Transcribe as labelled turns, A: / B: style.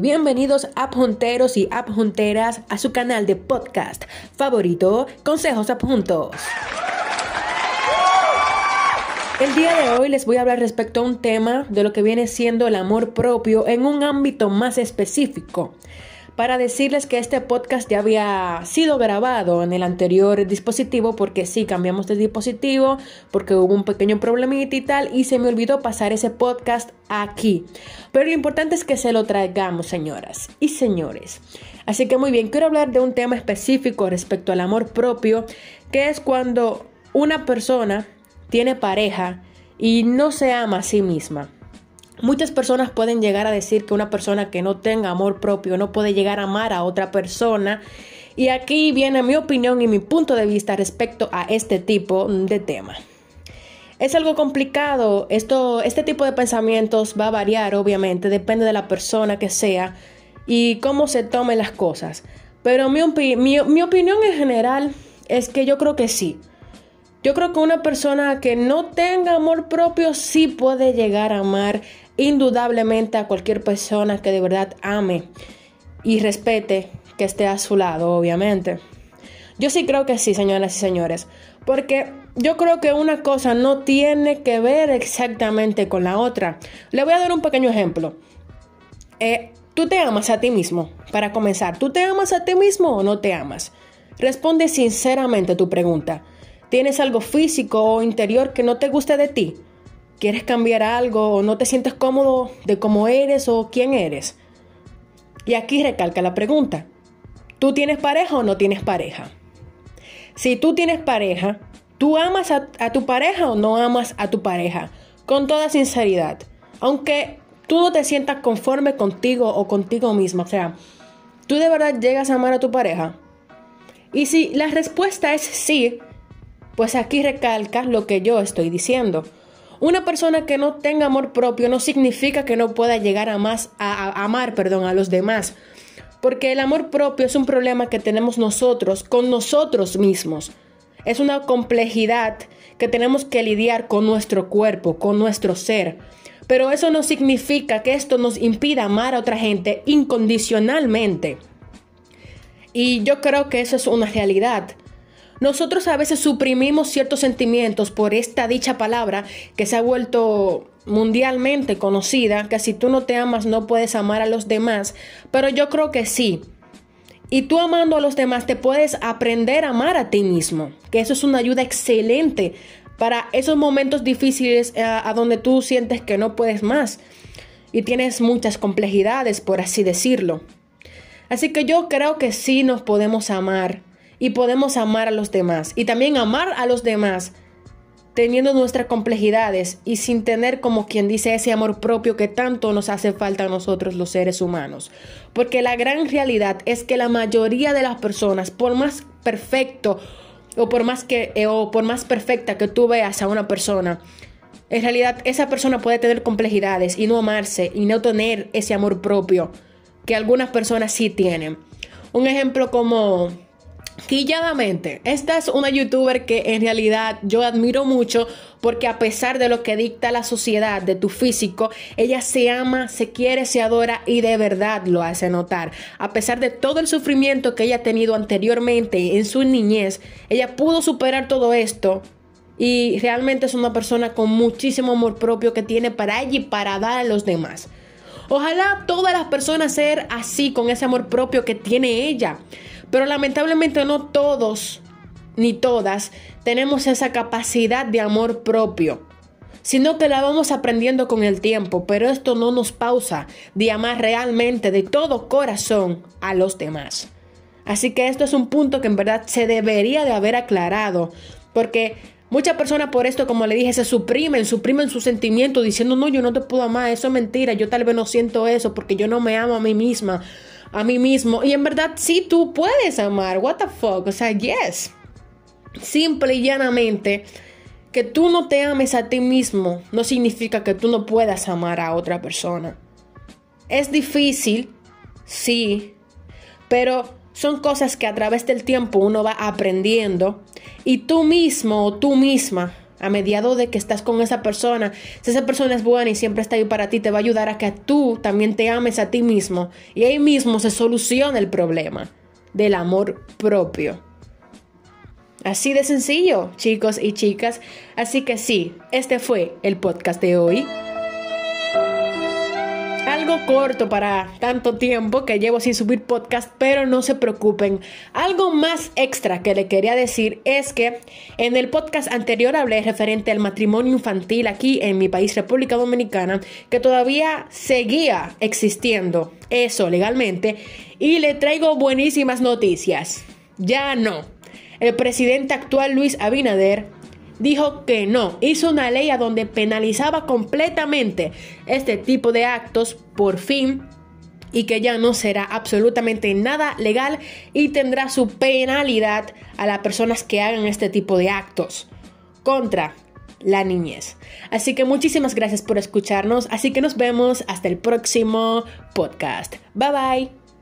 A: bienvenidos adjunteros y adjunteras a su canal de podcast favorito, Consejos Adjuntos. El día de hoy les voy a hablar respecto a un tema de lo que viene siendo el amor propio en un ámbito más específico para decirles que este podcast ya había sido grabado en el anterior dispositivo porque sí, cambiamos de dispositivo porque hubo un pequeño problemita y tal y se me olvidó pasar ese podcast aquí. Pero lo importante es que se lo traigamos, señoras y señores. Así que muy bien, quiero hablar de un tema específico respecto al amor propio, que es cuando una persona tiene pareja y no se ama a sí misma. Muchas personas pueden llegar a decir que una persona que no tenga amor propio no puede llegar a amar a otra persona. Y aquí viene mi opinión y mi punto de vista respecto a este tipo de tema. Es algo complicado, esto, este tipo de pensamientos va a variar obviamente, depende de la persona que sea y cómo se tomen las cosas. Pero mi, mi, mi opinión en general es que yo creo que sí. Yo creo que una persona que no tenga amor propio sí puede llegar a amar indudablemente a cualquier persona que de verdad ame y respete que esté a su lado, obviamente. Yo sí creo que sí, señoras y señores, porque yo creo que una cosa no tiene que ver exactamente con la otra. Le voy a dar un pequeño ejemplo. Eh, ¿Tú te amas a ti mismo? Para comenzar, ¿tú te amas a ti mismo o no te amas? Responde sinceramente tu pregunta. ¿Tienes algo físico o interior que no te guste de ti? Quieres cambiar algo o no te sientes cómodo de cómo eres o quién eres. Y aquí recalca la pregunta, ¿tú tienes pareja o no tienes pareja? Si tú tienes pareja, ¿tú amas a, tu pareja o no amas a tu pareja? Con toda sinceridad, aunque tú no te sientas conforme contigo o contigo misma, o sea, ¿tú de verdad llegas a amar a tu pareja? Y si la respuesta es sí, pues aquí recalca lo que yo estoy diciendo. Una persona que no tenga amor propio no significa que no pueda llegar a, más, a, amar perdón, a los demás. Porque el amor propio es un problema que tenemos nosotros con nosotros mismos. Es una complejidad que tenemos que lidiar con nuestro cuerpo, con nuestro ser. Pero eso no significa que esto nos impida amar a otra gente incondicionalmente. Y yo creo que eso es una realidad. Nosotros a veces suprimimos ciertos sentimientos por esta dicha palabra que se ha vuelto mundialmente conocida, que si tú no te amas no puedes amar a los demás, pero yo creo que sí. Y tú amando a los demás te puedes aprender a amar a ti mismo, que eso es una ayuda excelente para esos momentos difíciles a, eh, a donde tú sientes que no puedes más y tienes muchas complejidades, por así decirlo. Así que yo creo que sí nos podemos amar y podemos amar a los demás y también amar a los demás teniendo nuestras complejidades y sin tener como quien dice ese amor propio que tanto nos hace falta a nosotros los seres humanos. Porque la gran realidad es que la mayoría de las personas, por más perfecto o por más que eh, o por más perfecta que tú veas a una persona, en realidad esa persona puede tener complejidades y no amarse y no tener ese amor propio que algunas personas sí tienen. Un ejemplo como Quilladamente, esta es una youtuber que en realidad yo admiro mucho porque a pesar de lo que dicta la sociedad de tu físico, ella se ama, se quiere, se adora y de verdad lo hace notar. A pesar de todo el sufrimiento que ella ha tenido anteriormente en su niñez, ella pudo superar todo esto y realmente es una persona con muchísimo amor propio que tiene para ella y para dar a los demás. Ojalá todas las personas ser así con ese amor propio que tiene ella. Pero lamentablemente no todos ni todas tenemos esa capacidad de amor propio, sino que la vamos aprendiendo con el tiempo, pero esto no nos pausa de amar realmente de todo corazón a los demás. Así que esto es un punto que en verdad se debería de haber aclarado, porque muchas personas por esto, como le dije, se suprimen, suprimen su sentimiento diciendo, no, yo no te puedo amar, eso es mentira, yo tal vez no siento eso porque yo no me amo a mí misma a mí mismo. Y en verdad, sí, tú puedes amar. What the fuck? O sea, yes. Simple y llanamente, que tú no te ames a ti mismo no significa que tú no puedas amar a otra persona. Es difícil, sí, pero son cosas que a través del tiempo uno va aprendiendo y tú mismo o tú misma a mediado de que estás con esa persona, si esa persona es buena y siempre está ahí para ti, te va a ayudar a que tú también te ames a ti mismo y ahí mismo se soluciona el problema del amor propio. Así de sencillo, chicos y chicas. Así que sí, este fue el podcast de hoy corto para tanto tiempo que llevo sin subir podcast, pero no se preocupen. Algo más extra que le quería decir es que en el podcast anterior hablé referente al matrimonio infantil aquí en mi país, República Dominicana, que todavía seguía existiendo eso legalmente y le traigo buenísimas noticias. Ya no. El presidente actual Luis Abinader dijo que no, hizo una ley a donde penalizaba completamente este tipo de actos por fin y que ya no será absolutamente nada legal y tendrá su penalidad a las personas que hagan este tipo de actos contra la niñez. Así que muchísimas gracias por escucharnos, así que nos vemos hasta el próximo podcast. Bye bye.